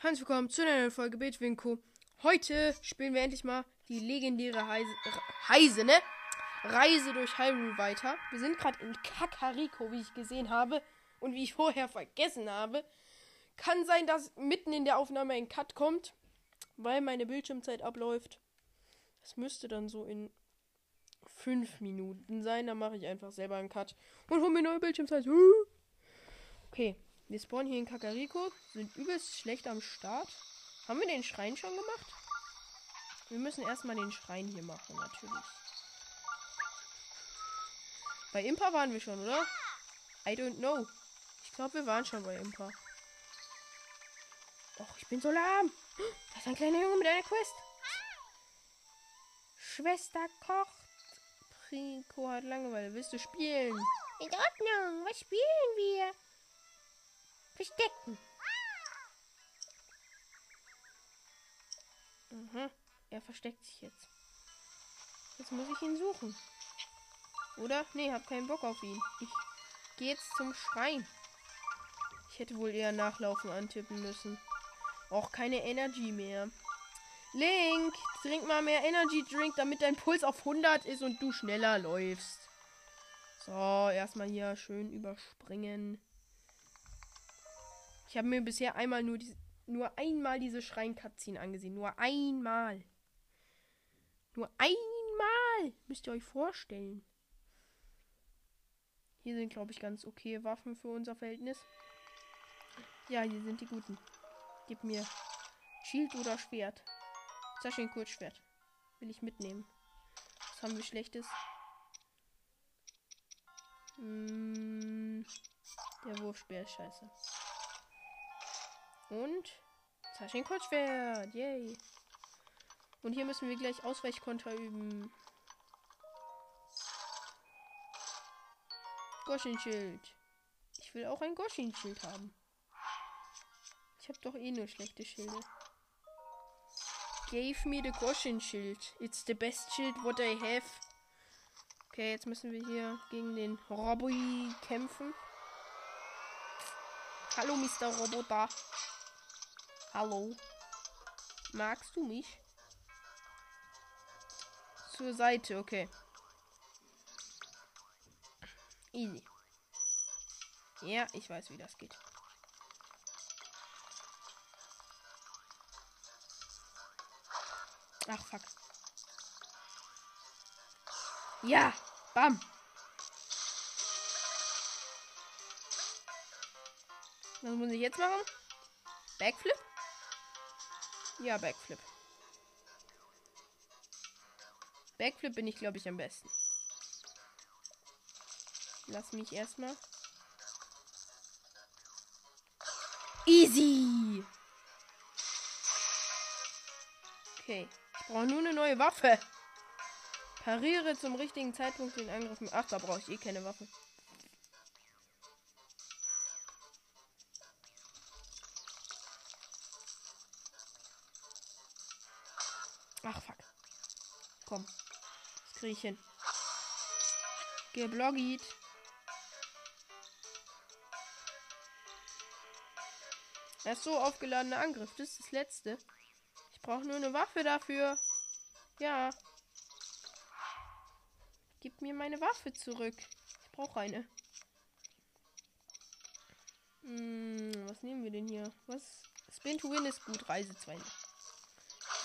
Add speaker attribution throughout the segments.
Speaker 1: Herzlich willkommen zu einer neuen Folge Betwinko. Heute spielen wir endlich mal die legendäre Heise, Heise ne? Reise durch Hyrule weiter. Wir sind gerade in Kakariko, wie ich gesehen habe und wie ich vorher vergessen habe. Kann sein, dass mitten in der Aufnahme ein Cut kommt, weil meine Bildschirmzeit abläuft. Das müsste dann so in fünf Minuten sein. Dann mache ich einfach selber einen Cut und hole mir neue Bildschirmzeit. Okay, wir spawnen hier in Kakariko, sind übelst schlecht am Start. Haben wir den Schrein schon gemacht? Wir müssen erstmal den Schrein hier machen, natürlich. Bei Impa waren wir schon, oder? I don't know. Ich glaube, wir waren schon bei Impa. Och, ich bin so lahm. Da ist ein kleiner Junge mit einer Quest. Schwester kocht. Rico hat Langeweile. Willst du spielen?
Speaker 2: In Ordnung, was spielen wir? Verstecken.
Speaker 1: Mhm. Er versteckt sich jetzt. Jetzt muss ich ihn suchen. Oder? Nee, hab keinen Bock auf ihn. Ich gehe jetzt zum Schrein. Ich hätte wohl eher Nachlaufen antippen müssen. Auch keine Energy mehr. Link, trink mal mehr Energy Drink, damit dein Puls auf 100 ist und du schneller läufst. So, erstmal hier schön überspringen. Ich habe mir bisher einmal nur die, nur einmal diese Schrein-Cutscene angesehen. Nur einmal. Nur einmal. Müsst ihr euch vorstellen. Hier sind, glaube ich, ganz okay Waffen für unser Verhältnis. Ja, hier sind die guten. Gib mir Schild oder Schwert. Schön Kurzschwert. Will ich mitnehmen. Was haben wir Schlechtes? Hm, der Wurfspeer ist scheiße. Und Taschen Kurzschwert. Yay. Und hier müssen wir gleich Ausweichkonter üben. Goschenschild. Ich will auch ein Goschenschild haben. Ich habe doch eh nur schlechte Schilde. Gave me the Goschenschild. It's the best shield what I have. Okay, jetzt müssen wir hier gegen den Robby kämpfen. Hallo, Mr. Roboter. Hallo. Magst du mich? Zur Seite, okay. Easy. Ja, ich weiß, wie das geht. Ach, fuck. Ja, bam. Was muss ich jetzt machen? Backflip? Ja, Backflip. Backflip bin ich, glaube ich, am besten. Lass mich erstmal. Easy! Okay. Ich brauche nur eine neue Waffe. Pariere zum richtigen Zeitpunkt den Angriff. Ach, da brauche ich eh keine Waffe. Ach, fuck. Komm. Das kriege ich hin. Gebloggiert. Er ist so aufgeladener Angriff. Das ist das letzte. Ich brauche nur eine Waffe dafür. Ja. Gib mir meine Waffe zurück. Ich brauche eine. Hm, was nehmen wir denn hier? Was? Spin to win ist gut. Reise 2.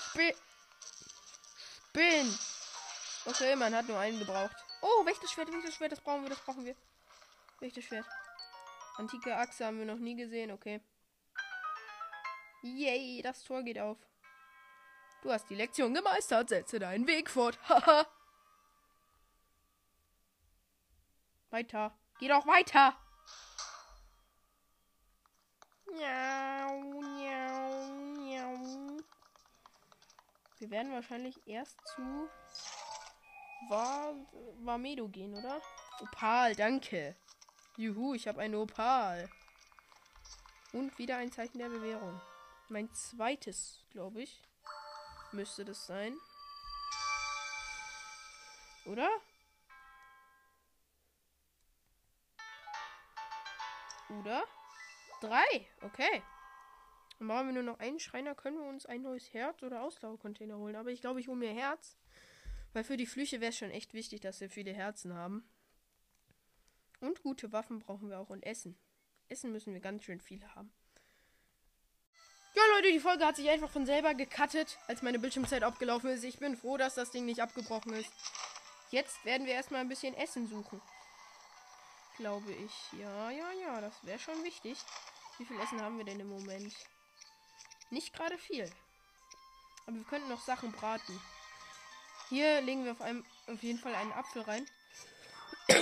Speaker 1: Spin. Spin. Okay, man hat nur einen gebraucht. Oh, Wächterschwert, Wächterschwert, das brauchen wir, das brauchen wir. Wächterschwert. Antike Achse haben wir noch nie gesehen, okay. Yay, das Tor geht auf. Du hast die Lektion gemeistert, setze deinen Weg fort. Haha. weiter. Geh doch weiter. Miau, miau. Wir werden wahrscheinlich erst zu war Warmedo gehen, oder? Opal, danke. Juhu, ich habe ein Opal. Und wieder ein Zeichen der Bewährung. Mein zweites, glaube ich, müsste das sein. Oder? Oder? Drei. Okay. Dann brauchen wir nur noch einen Schreiner, können wir uns ein neues Herz oder Auslauercontainer holen. Aber ich glaube, ich hole mir Herz. Weil für die Flüche wäre es schon echt wichtig, dass wir viele Herzen haben. Und gute Waffen brauchen wir auch und Essen. Essen müssen wir ganz schön viele haben. Ja, Leute, die Folge hat sich einfach von selber gecuttet, als meine Bildschirmzeit abgelaufen ist. Ich bin froh, dass das Ding nicht abgebrochen ist. Jetzt werden wir erstmal ein bisschen Essen suchen. Glaube ich. Ja, ja, ja, das wäre schon wichtig. Wie viel Essen haben wir denn im Moment? Nicht gerade viel. Aber wir könnten noch Sachen braten. Hier legen wir auf, einem, auf jeden Fall einen Apfel rein.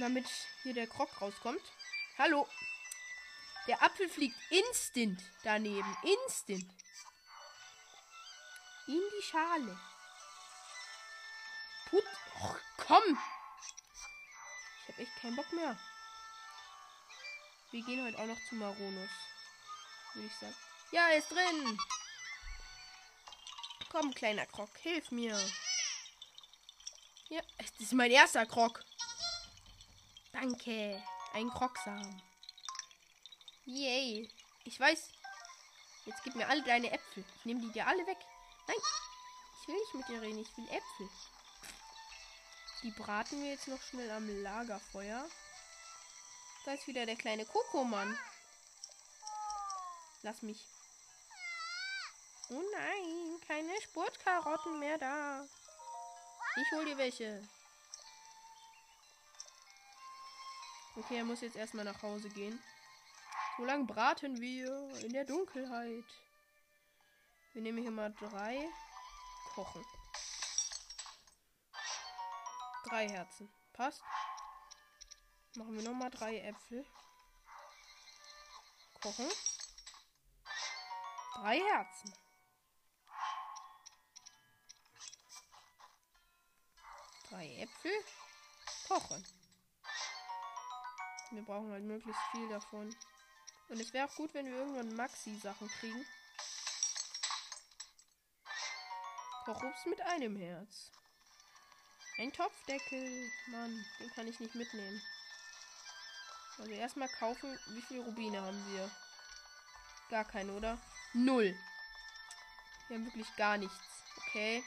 Speaker 1: Damit hier der Krog rauskommt. Hallo. Der Apfel fliegt instant daneben. Instant. In die Schale. Put. Och, komm. Ich habe echt keinen Bock mehr. Wir gehen heute auch noch zu Maronus. Würde ich sagen. Ja, er ist drin. Komm, kleiner Krog, hilf mir. Ja, es ist mein erster Krog. Danke. Ein Krogsamen. Yay. Ich weiß. Jetzt gib mir alle deine Äpfel. Ich nehme die dir alle weg. Nein. Ich will nicht mit dir reden. Ich will Äpfel. Die braten wir jetzt noch schnell am Lagerfeuer. Da ist wieder der kleine Kokomann. Lass mich. Oh nein, keine Spurtkarotten mehr da. Ich hol dir welche. Okay, er muss jetzt erstmal nach Hause gehen. So lange braten wir in der Dunkelheit. Wir nehmen hier mal drei. Kochen. Drei Herzen. Passt. Machen wir nochmal drei Äpfel. Kochen. Drei Herzen. Drei Äpfel. Kochen. Wir brauchen halt möglichst viel davon. Und es wäre auch gut, wenn wir irgendwann Maxi-Sachen kriegen. Kochobst mit einem Herz. Ein Topfdeckel. Mann, den kann ich nicht mitnehmen. Also erstmal kaufen. Wie viele Rubine haben wir? Gar keine, oder? Null. Wir haben wirklich gar nichts. Okay.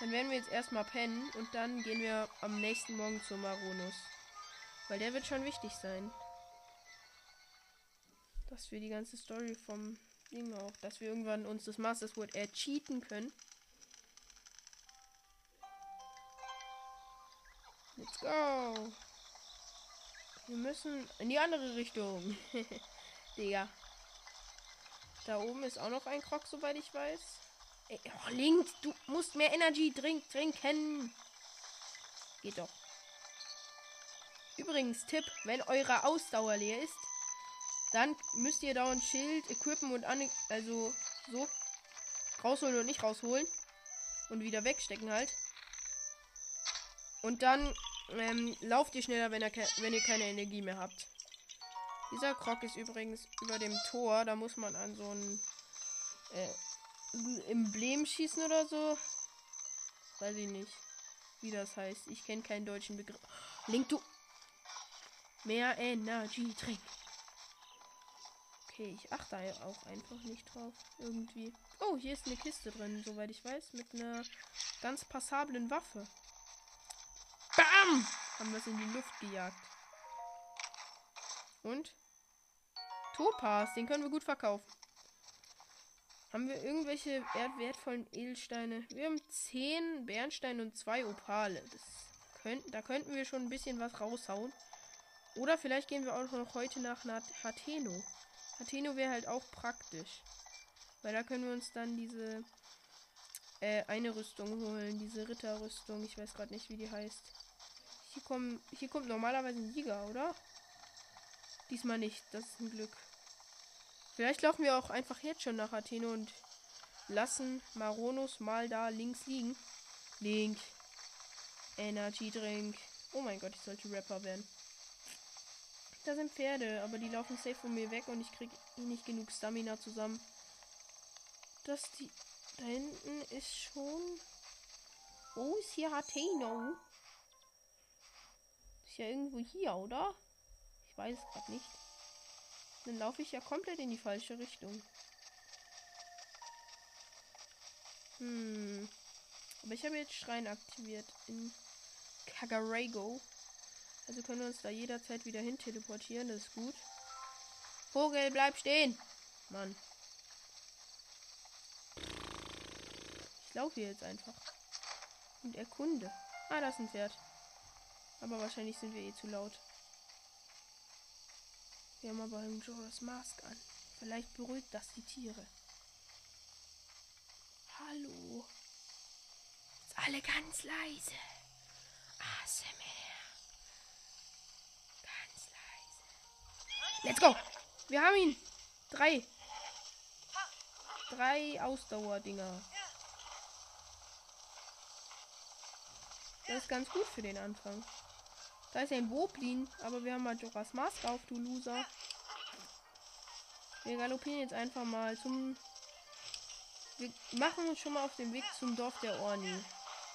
Speaker 1: Dann werden wir jetzt erstmal pennen und dann gehen wir am nächsten Morgen zu Maronus. Weil der wird schon wichtig sein. Dass wir die ganze Story vom Ding auch, dass wir irgendwann uns das Master Sword ercheaten können. Let's go. Wir müssen in die andere Richtung. Digga. Da oben ist auch noch ein Krog, soweit ich weiß. Ey, oh, Link, du musst mehr Energy trink trinken. Geht doch. Übrigens, Tipp, wenn eure Ausdauer leer ist, dann müsst ihr dauernd Schild, Equippen und an also so rausholen und nicht rausholen. Und wieder wegstecken halt. Und dann ähm, lauft ihr schneller, wenn ihr, wenn ihr keine Energie mehr habt. Dieser Krog ist übrigens über dem Tor. Da muss man an so ein äh, Emblem schießen oder so. Weiß ich nicht, wie das heißt. Ich kenne keinen deutschen Begriff. Link, du. Mehr Energy trink. Okay, ich achte auch einfach nicht drauf. Irgendwie. Oh, hier ist eine Kiste drin, soweit ich weiß. Mit einer ganz passablen Waffe. Bam! Haben wir es in die Luft gejagt. Und? Topaz, den können wir gut verkaufen. Haben wir irgendwelche wertvollen Edelsteine? Wir haben 10 Bernsteine und 2 Opale. Das könnten, da könnten wir schon ein bisschen was raushauen. Oder vielleicht gehen wir auch noch heute nach Hateno. Hateno wäre halt auch praktisch. Weil da können wir uns dann diese äh, eine Rüstung holen. Diese Ritterrüstung. Ich weiß gerade nicht, wie die heißt. Hier, kommen, hier kommt normalerweise ein Jäger, oder? Diesmal nicht. Das ist ein Glück. Vielleicht laufen wir auch einfach jetzt schon nach Athene und lassen Maronus mal da links liegen. Link. Energy Drink. Oh mein Gott, ich sollte Rapper werden. Da sind Pferde, aber die laufen safe von mir weg und ich krieg nicht genug Stamina zusammen. Das die. Da hinten ist schon. Wo ist hier Hateno? Ist ja irgendwo hier, oder? Ich weiß es gerade nicht. Dann laufe ich ja komplett in die falsche Richtung. Hm. Aber ich habe jetzt Schrein aktiviert in Kagarego. Also können wir uns da jederzeit wieder hin teleportieren. Das ist gut. Vogel, bleib stehen. Mann. Ich laufe hier jetzt einfach. Und erkunde. Ah, da ist ein Pferd. Aber wahrscheinlich sind wir eh zu laut. Wir haben aber einen Joras Mask an. Vielleicht beruhigt das die Tiere. Hallo. Jetzt alle ganz leise. ASMR. Ganz leise. Let's go. Wir haben ihn. Drei. Drei Ausdauerdinger. Das ist ganz gut für den Anfang. Da ist ein Woblin, aber wir haben Majoras Mask auf, du Loser. Wir galoppieren jetzt einfach mal zum. Wir machen uns schon mal auf den Weg zum Dorf der Orni,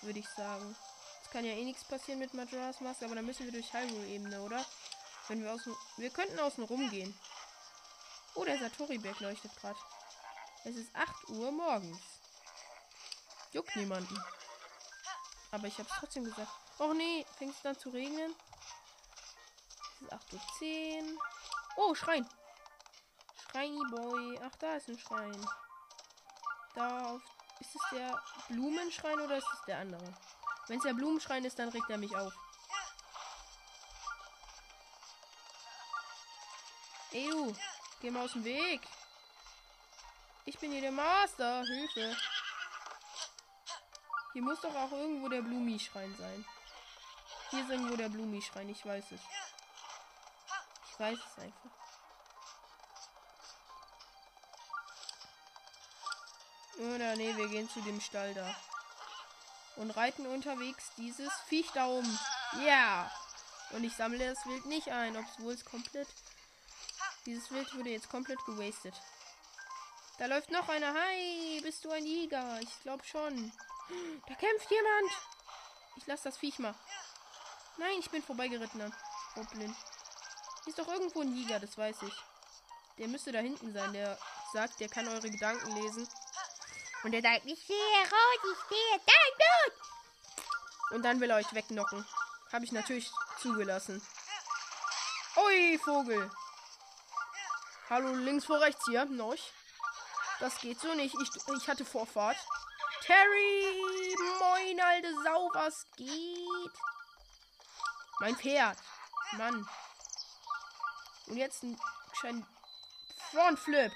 Speaker 1: würde ich sagen. Es kann ja eh nichts passieren mit Majoras Mask, aber dann müssen wir durch Hyrule-Ebene, oder? Wenn wir außen. Wir könnten außen rumgehen. Oh, der Satori-Berg leuchtet gerade. Es ist 8 Uhr morgens. Juckt niemanden. Aber ich habe trotzdem gesagt. Och nee, fängt es dann zu regnen? Ist 8.10 Uhr. Oh, Schrein. Schreini Boy. Ach, da ist ein Schrein. Da auf, ist es der Blumenschrein oder ist es der andere? Wenn es der Blumenschrein ist, dann regt er mich auf. Du. Geh mal aus dem Weg. Ich bin hier der Master. Hilfe. Hier muss doch auch irgendwo der Blumi-Schrein sein. Hier ist irgendwo der Blumi-Schrein. Ich weiß es. Weiß es einfach. Oder nee, wir gehen zu dem Stall da. Und reiten unterwegs dieses Viech da um. Ja. Yeah. Und ich sammle das Wild nicht ein, obwohl es komplett. Dieses Wild wurde jetzt komplett gewastet. Da läuft noch einer. Hi, bist du ein Jäger? Ich glaube schon. Da kämpft jemand. Ich lasse das Viech mal. Nein, ich bin vorbeigeritten. Goblin. Hier ist doch irgendwo ein Jäger, das weiß ich. Der müsste da hinten sein. Der sagt, der kann eure Gedanken lesen. Und der sagt, ich sehe rot, ich sehe dein Blut. Und dann will er euch wegnocken. Habe ich natürlich zugelassen. Ui, Vogel. Hallo, links vor rechts hier. Noch. Das geht so nicht. Ich, ich hatte Vorfahrt. Terry! Moin, alte Sau, was geht? Mein Pferd. Mann. Und jetzt ein schein Frontflip.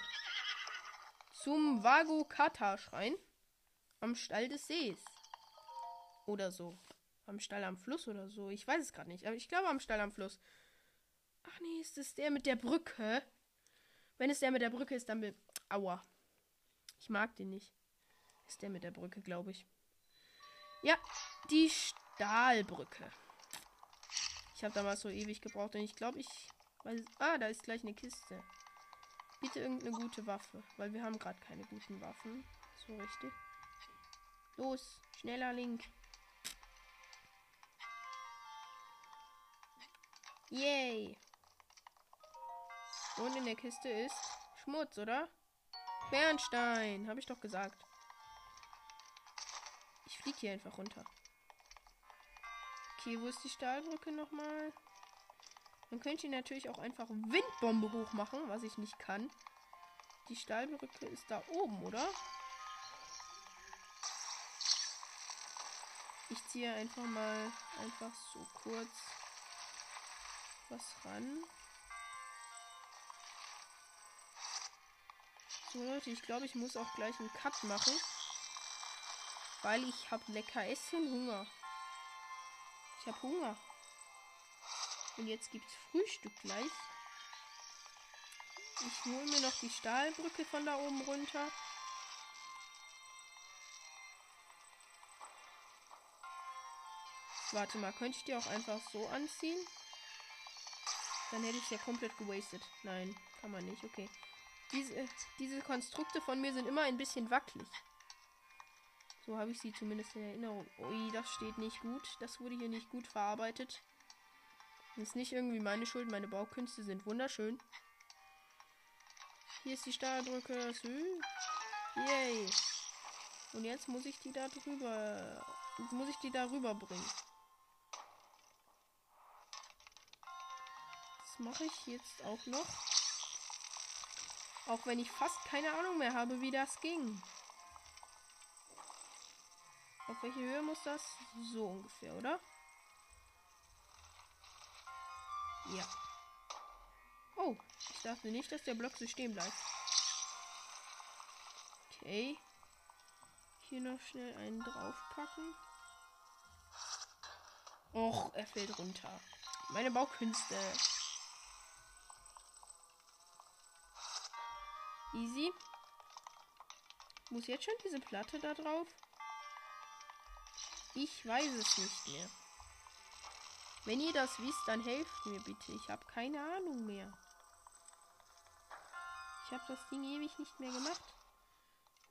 Speaker 1: Zum Vago-Kata-Schrein. Am Stall des Sees. Oder so. Am Stall am Fluss oder so. Ich weiß es gerade nicht. Aber ich glaube am Stall am Fluss. Ach nee, ist es der mit der Brücke? Wenn es der mit der Brücke ist, dann will. Aua. Ich mag den nicht. Ist der mit der Brücke, glaube ich. Ja, die Stahlbrücke. Ich habe damals so ewig gebraucht und ich glaube, ich weiß. Ah, da ist gleich eine Kiste. Bitte irgendeine gute Waffe, weil wir haben gerade keine guten Waffen. So richtig. Los, schneller Link. Yay. Und in der Kiste ist Schmutz, oder? Bernstein, habe ich doch gesagt. Ich fliege hier einfach runter. Okay, wo ist die Stahlbrücke nochmal? Man könnte hier natürlich auch einfach Windbombe hochmachen, was ich nicht kann. Die Stahlbrücke ist da oben, oder? Ich ziehe einfach mal einfach so kurz was ran. So Leute, ich glaube, ich muss auch gleich einen Cut machen. Weil ich habe lecker Essen Hunger. Ich habe Hunger. Und jetzt gibt's Frühstück gleich. Ich hole mir noch die Stahlbrücke von da oben runter. Warte mal, könnte ich die auch einfach so anziehen? Dann hätte ich ja komplett gewastet. Nein, kann man nicht. Okay. Diese, diese Konstrukte von mir sind immer ein bisschen wackelig. So habe ich sie zumindest in Erinnerung. Ui, das steht nicht gut. Das wurde hier nicht gut verarbeitet. Das ist nicht irgendwie meine Schuld. Meine Baukünste sind wunderschön. Hier ist die Startbrücke. Yay. Und jetzt muss ich die da drüber. Jetzt muss ich die da rüber bringen. Das mache ich jetzt auch noch. Auch wenn ich fast keine Ahnung mehr habe, wie das ging. Auf welche Höhe muss das? So ungefähr, oder? Ja. Oh, ich dachte nicht, dass der Block so stehen bleibt. Okay. Hier noch schnell einen draufpacken. Och, er fällt runter. Meine Baukünste. Easy. Muss jetzt schon diese Platte da drauf? Ich weiß es nicht mehr. Wenn ihr das wisst, dann helft mir bitte. Ich habe keine Ahnung mehr. Ich habe das Ding ewig nicht mehr gemacht.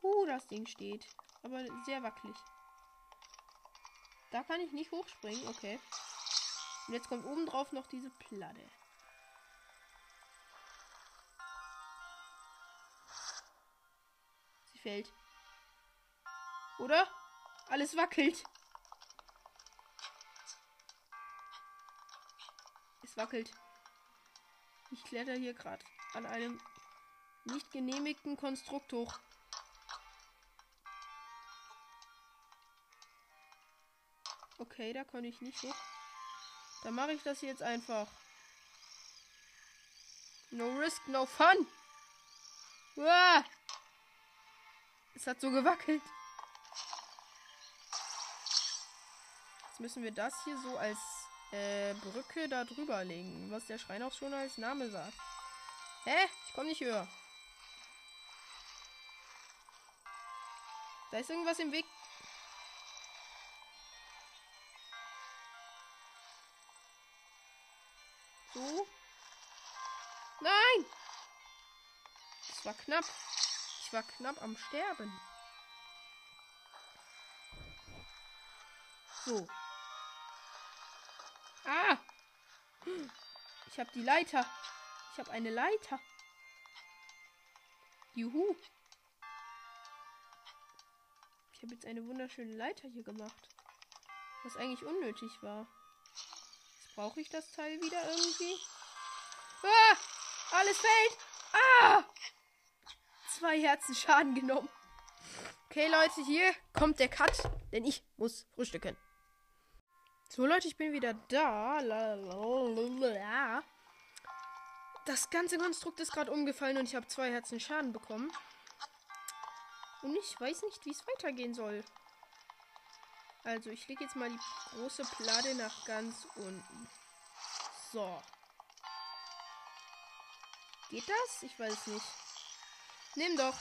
Speaker 1: Uh, das Ding steht. Aber sehr wackelig. Da kann ich nicht hochspringen. Okay. Und jetzt kommt oben drauf noch diese Platte. Sie fällt. Oder? Alles wackelt. Es wackelt. Ich kletter hier gerade an einem nicht genehmigten Konstrukt hoch. Okay, da konnte ich nicht hoch. Dann mache ich das jetzt einfach. No risk, no fun. Uah! Es hat so gewackelt. Jetzt müssen wir das hier so als äh, Brücke da drüber legen, was der Schrein auch schon als Name sagt. Hä? Ich komme nicht höher. Da ist irgendwas im Weg. So. Nein! Das war knapp. Ich war knapp am Sterben. So. Habe die Leiter. Ich habe eine Leiter. Juhu. Ich habe jetzt eine wunderschöne Leiter hier gemacht. Was eigentlich unnötig war. Jetzt brauche ich das Teil wieder irgendwie. Ah! Alles fällt! Ah! Zwei Herzen Schaden genommen. Okay, Leute, hier kommt der Cut, denn ich muss frühstücken. So, Leute, ich bin wieder da. Das ganze Konstrukt ist gerade umgefallen und ich habe zwei Herzen Schaden bekommen. Und ich weiß nicht, wie es weitergehen soll. Also, ich lege jetzt mal die große Platte nach ganz unten. So. Geht das? Ich weiß nicht. Nimm doch.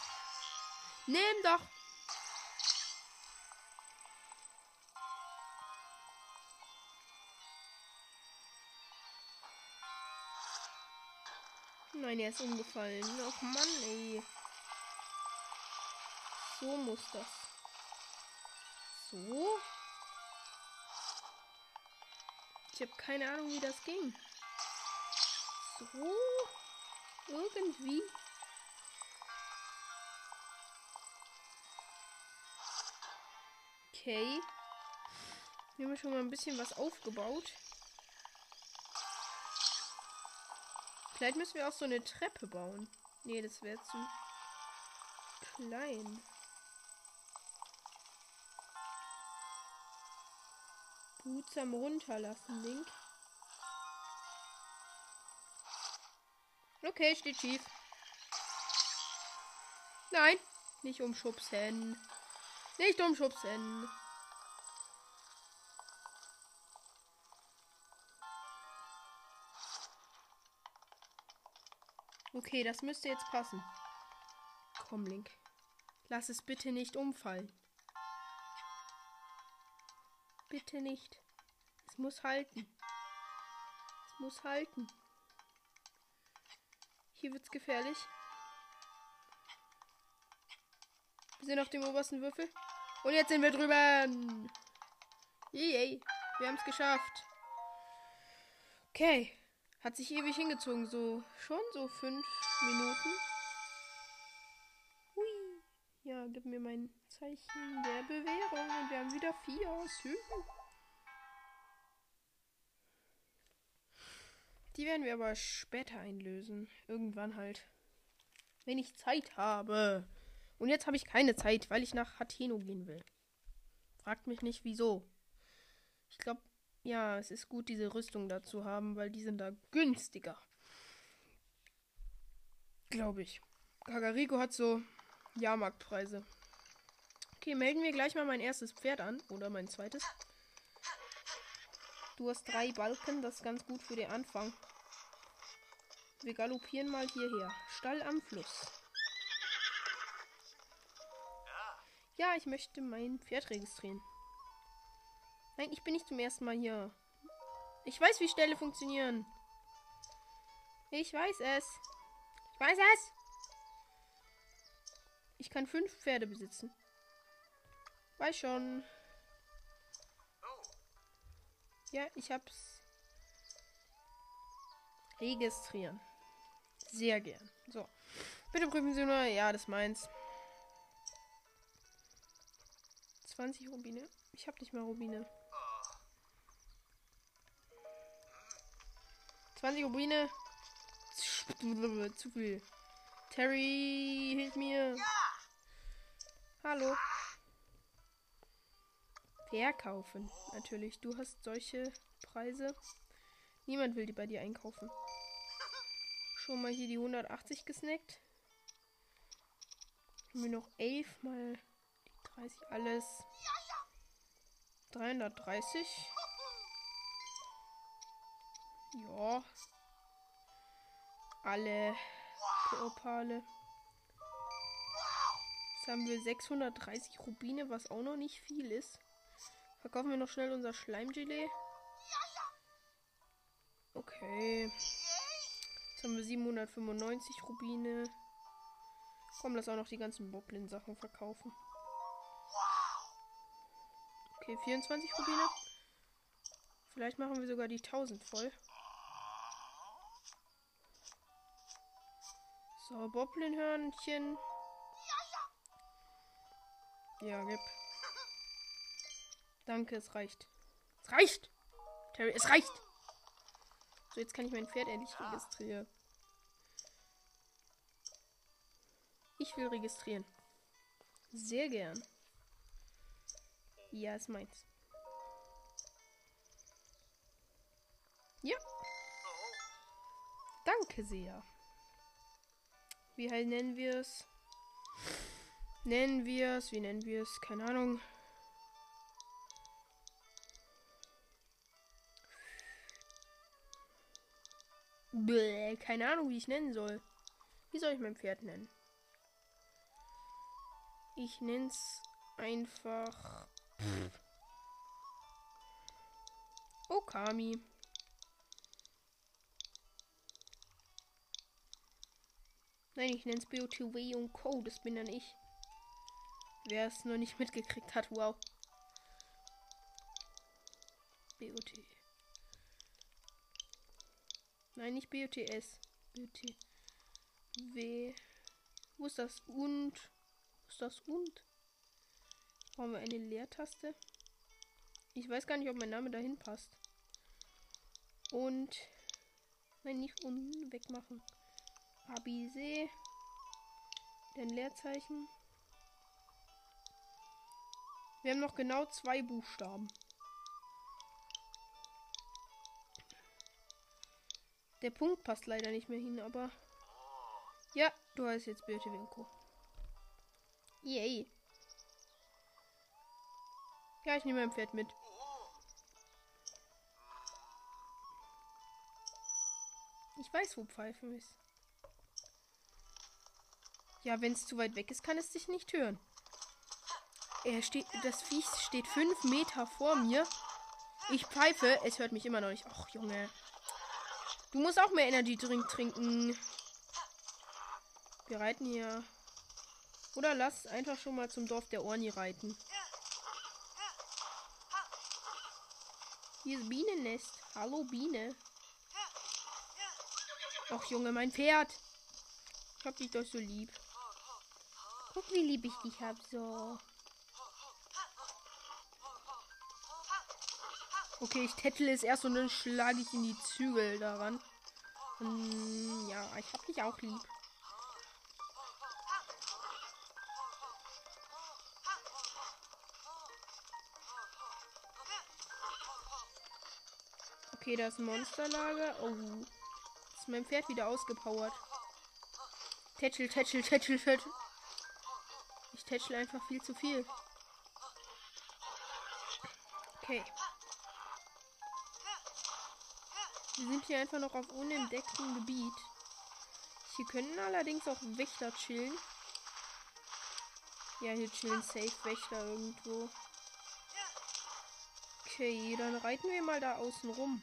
Speaker 1: Nimm doch. Nein, er ist umgefallen. Och Mann, ey. So muss das. So. Ich habe keine Ahnung, wie das ging. So. Irgendwie. Okay. Wir haben schon mal ein bisschen was aufgebaut. Vielleicht müssen wir auch so eine Treppe bauen. Nee, das wäre zu klein. Behutsam runterlassen, Link. Okay, steht schief. Nein, nicht umschubsen. Nicht umschubsen. Okay, das müsste jetzt passen. Komm, Link. Lass es bitte nicht umfallen. Bitte nicht. Es muss halten. Es muss halten. Hier wird's gefährlich. Wir sind auf dem obersten Würfel. Und jetzt sind wir drüber. Yay. Wir haben es geschafft. Okay. Hat sich ewig hingezogen. So schon so fünf Minuten. Ja, gib mir mein Zeichen der Bewährung und wir haben wieder vier. Schön. Die werden wir aber später einlösen. Irgendwann halt. Wenn ich Zeit habe. Und jetzt habe ich keine Zeit, weil ich nach Hateno gehen will. Fragt mich nicht wieso. Ich glaube, ja, es ist gut, diese Rüstung da zu haben, weil die sind da günstiger. Glaube ich. Kagariko hat so Jahrmarktpreise. Okay, melden wir gleich mal mein erstes Pferd an. Oder mein zweites. Du hast drei Balken, das ist ganz gut für den Anfang. Wir galoppieren mal hierher. Stall am Fluss. Ja, ich möchte mein Pferd registrieren. Nein, ich bin nicht zum ersten Mal hier. Ich weiß, wie Ställe funktionieren. Ich weiß es. Ich weiß es. Ich kann fünf Pferde besitzen. Weiß schon. Ja, ich hab's. Registrieren. Sehr gern. So. Bitte prüfen Sie nur. Ja, das meins. 20 Rubine. Ich hab nicht mal Rubine. 20 Rubine. Zu viel. Terry, hilf mir. Hallo. Verkaufen. Natürlich. Du hast solche Preise. Niemand will die bei dir einkaufen. Schon mal hier die 180 gesnackt. Haben wir noch 11 mal die 30. Alles. 330. Ja. Alle Opale. Jetzt haben wir 630 Rubine, was auch noch nicht viel ist. Verkaufen wir noch schnell unser Schleimgelee. Okay. Jetzt haben wir 795 Rubine. Komm, lass auch noch die ganzen Boblin-Sachen verkaufen. Okay, 24 Rubine. Vielleicht machen wir sogar die 1000 voll. So, Boblin-Hörnchen. Ja, gib. Danke, es reicht. Es reicht! Terry, es reicht! So, jetzt kann ich mein Pferd endlich registrieren. Ich will registrieren. Sehr gern. Ja, ist meins. Ja. Danke sehr. Wie halt nennen wir es? Nennen wir es? Wie nennen wir es? Keine Ahnung. Bäh, keine Ahnung, wie ich nennen soll. Wie soll ich mein Pferd nennen? Ich nenn's einfach. Okami. Nein, ich nenne es BOTW und Co. Das bin dann ich. Wer es nur nicht mitgekriegt hat, wow. BOT. Nein, nicht BOTS. BOTW. Wo ist das und? Wo ist das und? Brauchen wir eine Leertaste? Ich weiß gar nicht, ob mein Name dahin passt. Und. Nein, nicht un wegmachen. Abise. Den Leerzeichen. Wir haben noch genau zwei Buchstaben. Der Punkt passt leider nicht mehr hin, aber. Ja, du heißt jetzt Birte Winko. Yay. Ja, ich nehme mein Pferd mit. Ich weiß, wo Pfeifen ist. Ja, wenn es zu weit weg ist, kann es dich nicht hören. Er steht, das Viech steht fünf Meter vor mir. Ich pfeife, es hört mich immer noch nicht. Ach, Junge. Du musst auch mehr Energy Drink trinken. Wir reiten hier. Oder lass einfach schon mal zum Dorf der Orni reiten. Hier ist Bienennest. Hallo Biene. Ach Junge, mein Pferd. Ich hab dich doch so lieb.
Speaker 2: Guck, wie lieb ich dich hab. So.
Speaker 1: Okay, ich tättle es erst und dann schlage ich in die Zügel daran. Hm, ja, ich hab dich auch lieb. Okay, da ist ein Monsterlager. Oh. Ist mein Pferd wieder ausgepowert. Tätschel, tätschel, tätschel, tätschel. Ich tätschel einfach viel zu viel. Okay. Wir sind hier einfach noch auf unentdecktem Gebiet. Hier können allerdings auch Wächter chillen. Ja, hier chillen safe Wächter irgendwo. Okay, dann reiten wir mal da außen rum.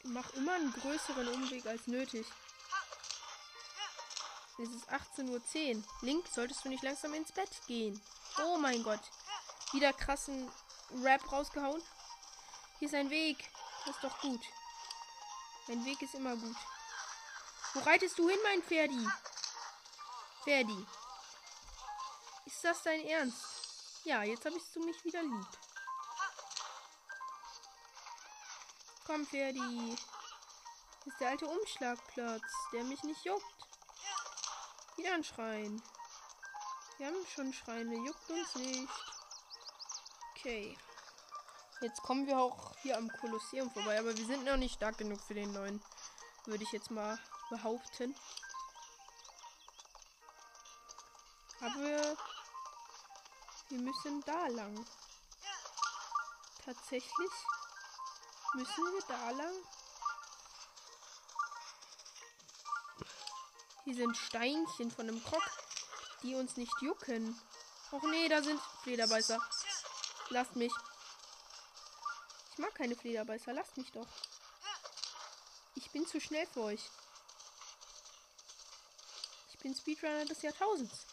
Speaker 1: Ich mache immer einen größeren Umweg als nötig. Es ist 18.10 Uhr. Link, solltest du nicht langsam ins Bett gehen? Oh mein Gott. Wieder krassen Rap rausgehauen. Hier ist ein Weg. Das ist doch gut. Ein Weg ist immer gut. Wo reitest du hin, mein Pferdi? Pferdi. Ist das dein Ernst? Ja, jetzt habe ich du mich wieder lieb. Komm, Pferdi. Hier ist der alte Umschlagplatz, der mich nicht juckt. Wieder ein Schrein. Wir haben schon Schreine, juckt uns nicht. Okay. Jetzt kommen wir auch hier am Kolosseum vorbei, aber wir sind noch nicht stark genug für den neuen. Würde ich jetzt mal behaupten. Aber wir müssen da lang. Tatsächlich müssen wir da lang. Hier sind Steinchen von einem Krog, die uns nicht jucken. Och nee, da sind Flederbeißer. Lasst mich. Ich mag keine Flederbeißer. Lasst mich doch. Ich bin zu schnell für euch. Ich bin Speedrunner des Jahrtausends.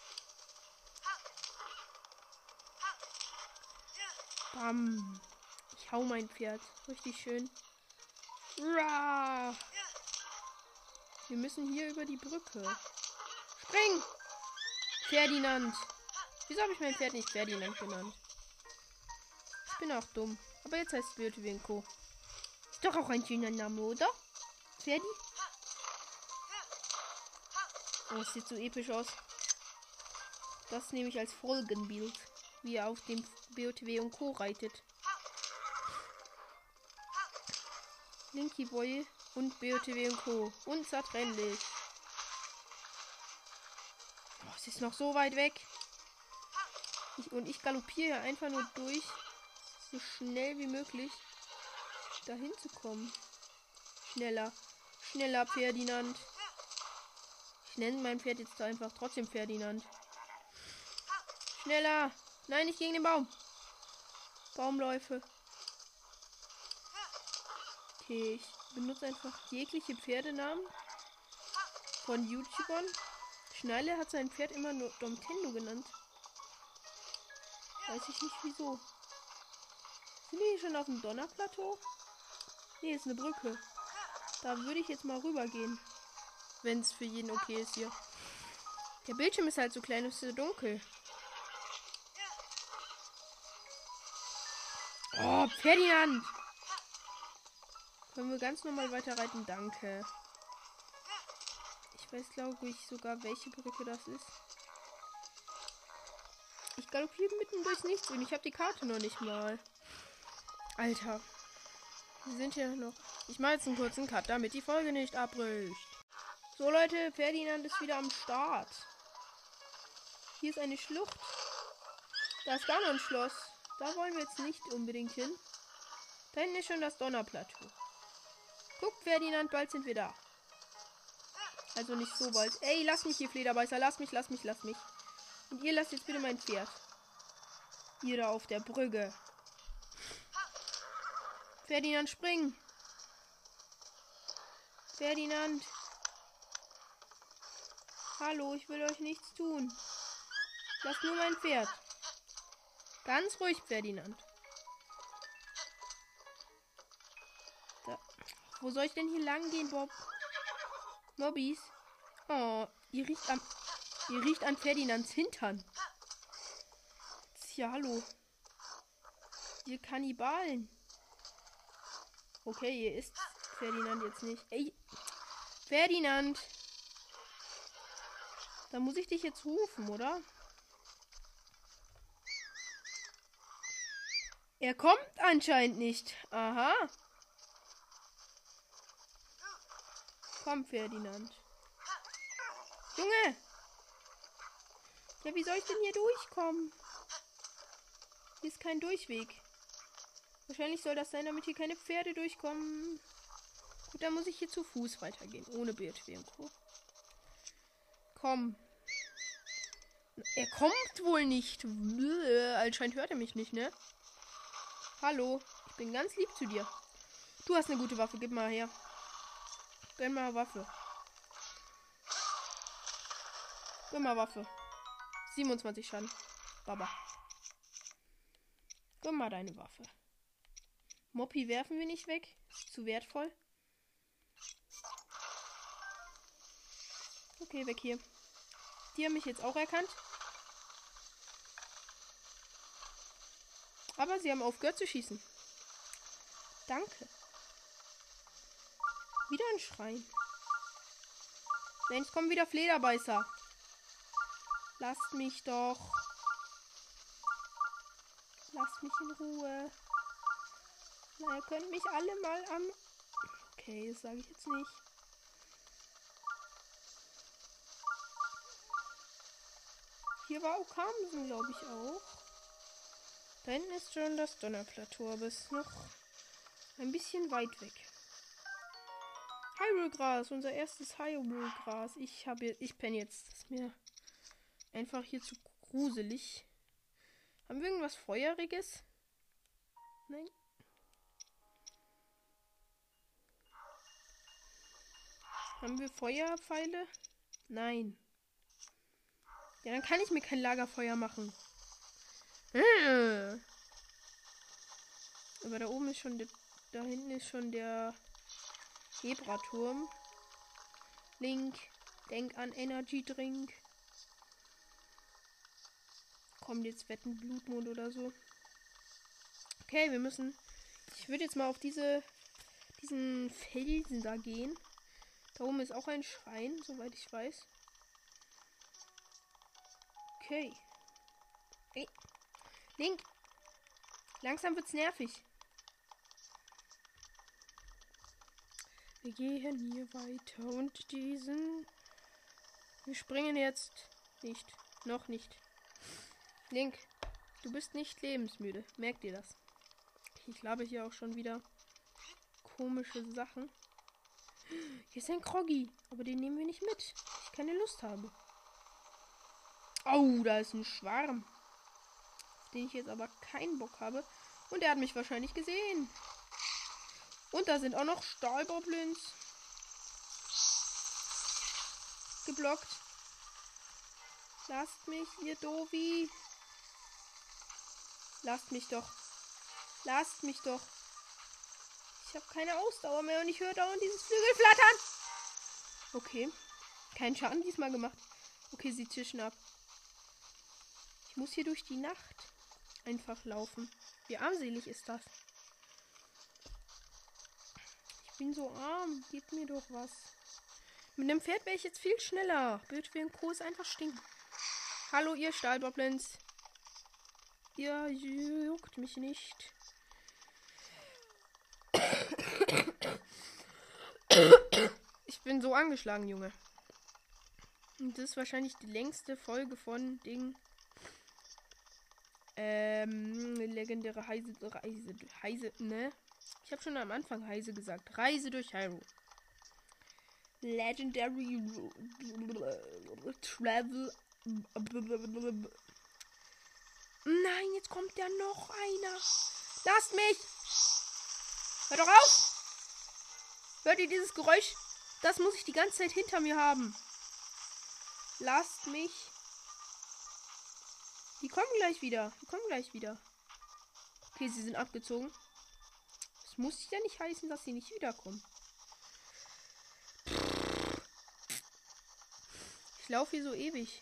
Speaker 1: Bam. Ich hau mein Pferd. Richtig schön. Ra. Wir müssen hier über die Brücke. Spring! Ferdinand. Wieso habe ich mein Pferd nicht Ferdinand genannt? Ich bin auch dumm. Aber jetzt heißt es Birtewinko. Ist doch auch ein schöner Name, oder? Ferdi? Oh, es sieht so episch aus. Das nehme ich als Folgenbild, wie er auf dem BOTW und Co. reitet. Linky Boy und BOTW und Co. Unzertrennlich. Oh, es ist noch so weit weg. Ich, und ich galoppiere einfach nur durch so schnell wie möglich dahin zu kommen. Schneller. Schneller, Ferdinand. Ich nenne mein Pferd jetzt einfach trotzdem Ferdinand. Schneller. Nein, nicht gegen den Baum. Baumläufe. Okay, ich benutze einfach jegliche Pferdenamen von YouTubern. Schneile hat sein Pferd immer nur Domtendo genannt. Weiß ich nicht wieso. Sind wir hier schon auf dem Donnerplateau? Nee, ist eine Brücke. Da würde ich jetzt mal rübergehen. Wenn es für jeden okay ist hier. Der Bildschirm ist halt so klein und so dunkel. Oh, Ferdinand! Können wir ganz normal weiter reiten? Danke. Ich weiß, glaube ich, sogar, welche Brücke das ist. Ich galoppiere mitten durchs Nichts und ich habe die Karte noch nicht mal. Alter. Wir sind hier noch. Ich mache jetzt einen kurzen Cut, damit die Folge nicht abbricht. So Leute, Ferdinand ist wieder am Start. Hier ist eine Schlucht. Da ist gar noch ein Schloss. Da wollen wir jetzt nicht unbedingt hin. Da hinten ist schon das Donnerplateau. Guckt, Ferdinand, bald sind wir da. Also nicht so bald. Ey, lass mich hier, Flederbeißer. Lass mich, lass mich, lass mich. Und ihr lasst jetzt bitte mein Pferd. Ihr da auf der Brücke. Ferdinand, spring. Ferdinand. Hallo, ich will euch nichts tun. Lass nur mein Pferd. Ganz ruhig, Ferdinand. Wo soll ich denn hier lang gehen, Bob? Mobbys. Oh, ihr riecht am. Ihr riecht an Ferdinands Hintern. Tja, hallo. Ihr Kannibalen. Okay, ihr isst Ferdinand jetzt nicht. Ey. Ferdinand. Da muss ich dich jetzt rufen, oder? Er kommt anscheinend nicht. Aha. Komm, Ferdinand. Junge! Ja, wie soll ich denn hier durchkommen? Hier ist kein Durchweg. Wahrscheinlich soll das sein, damit hier keine Pferde durchkommen. Gut, dann muss ich hier zu Fuß weitergehen. Ohne BTW und. Komm. Er kommt wohl nicht. Bläh, anscheinend hört er mich nicht, ne? Hallo. Ich bin ganz lieb zu dir. Du hast eine gute Waffe. Gib mal her. Gönn mal Waffe. Gönn mal Waffe. 27 Schaden. Baba. Gönn mal deine Waffe. Moppy werfen wir nicht weg. Ist zu wertvoll. Okay, weg hier. Die haben mich jetzt auch erkannt. Aber sie haben aufgehört zu schießen. Danke. Wieder ein Schrein. Nein, es kommen wieder Flederbeißer. Lasst mich doch. Lasst mich in Ruhe. Na, ihr könnt mich alle mal am. Okay, das sage ich jetzt nicht. Hier war Okamsen, glaube ich, auch. Da hinten ist schon das Donnerplateau, aber es ist noch ein bisschen weit weg. Hyrule-Gras, unser erstes Hyrule-Gras. Ich habe ich penne jetzt. Das ist mir einfach hier zu gruselig. Haben wir irgendwas Feueriges? Nein. Haben wir Feuerpfeile? Nein. Ja, dann kann ich mir kein Lagerfeuer machen. Äh. Aber da oben ist schon der, da hinten ist schon der Zebraturm. Link, denk an Energy Drink. Kommt jetzt Wetten Blutmond oder so. Okay, wir müssen. Ich würde jetzt mal auf diese diesen Felsen da gehen. Da oben ist auch ein Schrein, soweit ich weiß. Okay. Ey. Link. Langsam wird's nervig. Wir gehen hier weiter und diesen. Wir springen jetzt nicht. Noch nicht. Link, du bist nicht lebensmüde. Merkt ihr das? Ich glaube hier auch schon wieder komische Sachen. Hier ist ein Kroggy, aber den nehmen wir nicht mit. Ich keine Lust habe. Oh, da ist ein Schwarm. Auf den ich jetzt aber keinen Bock habe. Und er hat mich wahrscheinlich gesehen. Und da sind auch noch Stahlgoblins. Geblockt. Lasst mich, ihr Dovi. Lasst mich doch. Lasst mich doch. Ich habe keine Ausdauer mehr und ich höre dauernd dieses Flügel flattern. Okay. Kein Schaden diesmal gemacht. Okay, sie zischen ab. Ich muss hier durch die Nacht einfach laufen. Wie armselig ist das? Bin so arm. Gib mir doch was. Mit dem Pferd wäre ich jetzt viel schneller. Bild wie ein Co. ist einfach stinken. Hallo, ihr Stahlboblins. Ihr juckt mich nicht. Ich bin so angeschlagen, Junge. Und das ist wahrscheinlich die längste Folge von Ding. Ähm, legendäre Heise, Reise, Heise, ne? Ich habe schon am Anfang Heise gesagt. Reise durch Hyrule. Legendary Travel. Nein, jetzt kommt ja noch einer. Lasst mich! Hör doch auf! Hört ihr dieses Geräusch? Das muss ich die ganze Zeit hinter mir haben. Lasst mich. Die kommen gleich wieder. Die kommen gleich wieder. Okay, sie sind abgezogen. Das muss ja nicht heißen, dass sie nicht wiederkommen. Ich laufe hier so ewig.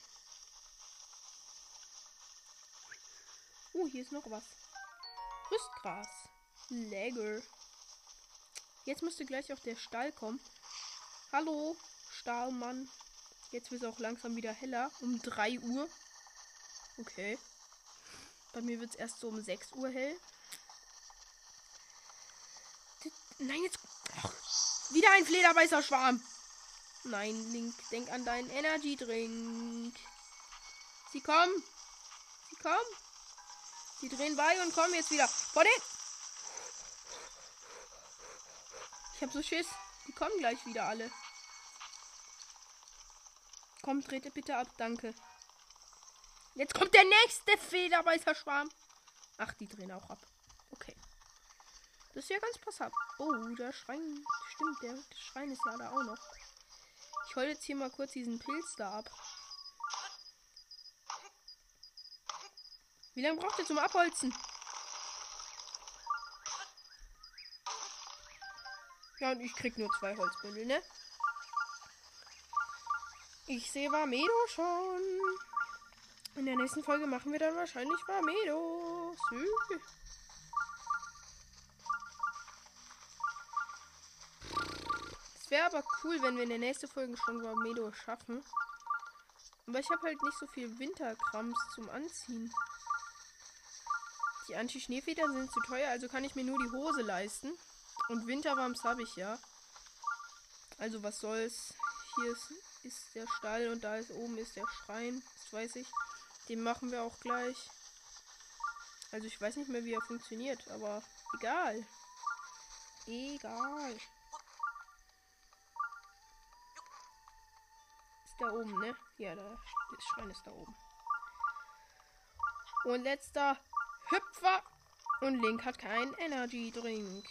Speaker 1: Oh, hier ist noch was. Rüstgras. Läger. Jetzt müsste gleich auch der Stall kommen. Hallo, Stahlmann. Jetzt wird es auch langsam wieder heller. Um 3 Uhr. Okay. Bei mir wird es erst so um 6 Uhr hell. Nein, jetzt. Wieder ein Flederbeißer Schwarm. Nein, Link, denk an deinen Energy Drink. Sie kommen. Sie kommen. Sie drehen bei und kommen jetzt wieder. Vor den. Ich hab so Schiss. Die kommen gleich wieder alle. Komm, trete bitte ab, danke. Jetzt kommt der nächste Federbeißer Schwarm. Ach, die drehen auch ab. Okay. Das ist ja ganz passab. Oh, der Schrein. Stimmt, der, Schrein ist ja da auch noch. Ich hol jetzt hier mal kurz diesen Pilz da ab. Wie lange braucht ihr zum Abholzen? Ja, und ich krieg nur zwei Holzbündel, ne? Ich sehe Vamedo schon. In der nächsten Folge machen wir dann wahrscheinlich Vamedo. Sü. Wäre aber cool, wenn wir in der nächsten Folge schon Vamedo schaffen. Aber ich habe halt nicht so viel Winterkrams zum Anziehen. Die Anti-Schneefedern sind zu teuer, also kann ich mir nur die Hose leisten. Und Winterwams habe ich ja. Also was soll's. Hier ist, ist der Stall und da ist oben ist der Schrein. Das weiß ich. Den machen wir auch gleich. Also ich weiß nicht mehr, wie er funktioniert, aber egal. Egal. Ist da oben, ne? Ja, der Schrein ist da oben. Und letzter Hüpfer. Und Link hat keinen Energy Drink.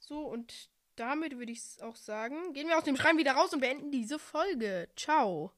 Speaker 1: So, und damit würde ich es auch sagen. Gehen wir aus dem Schrein wieder raus und beenden diese Folge. Ciao.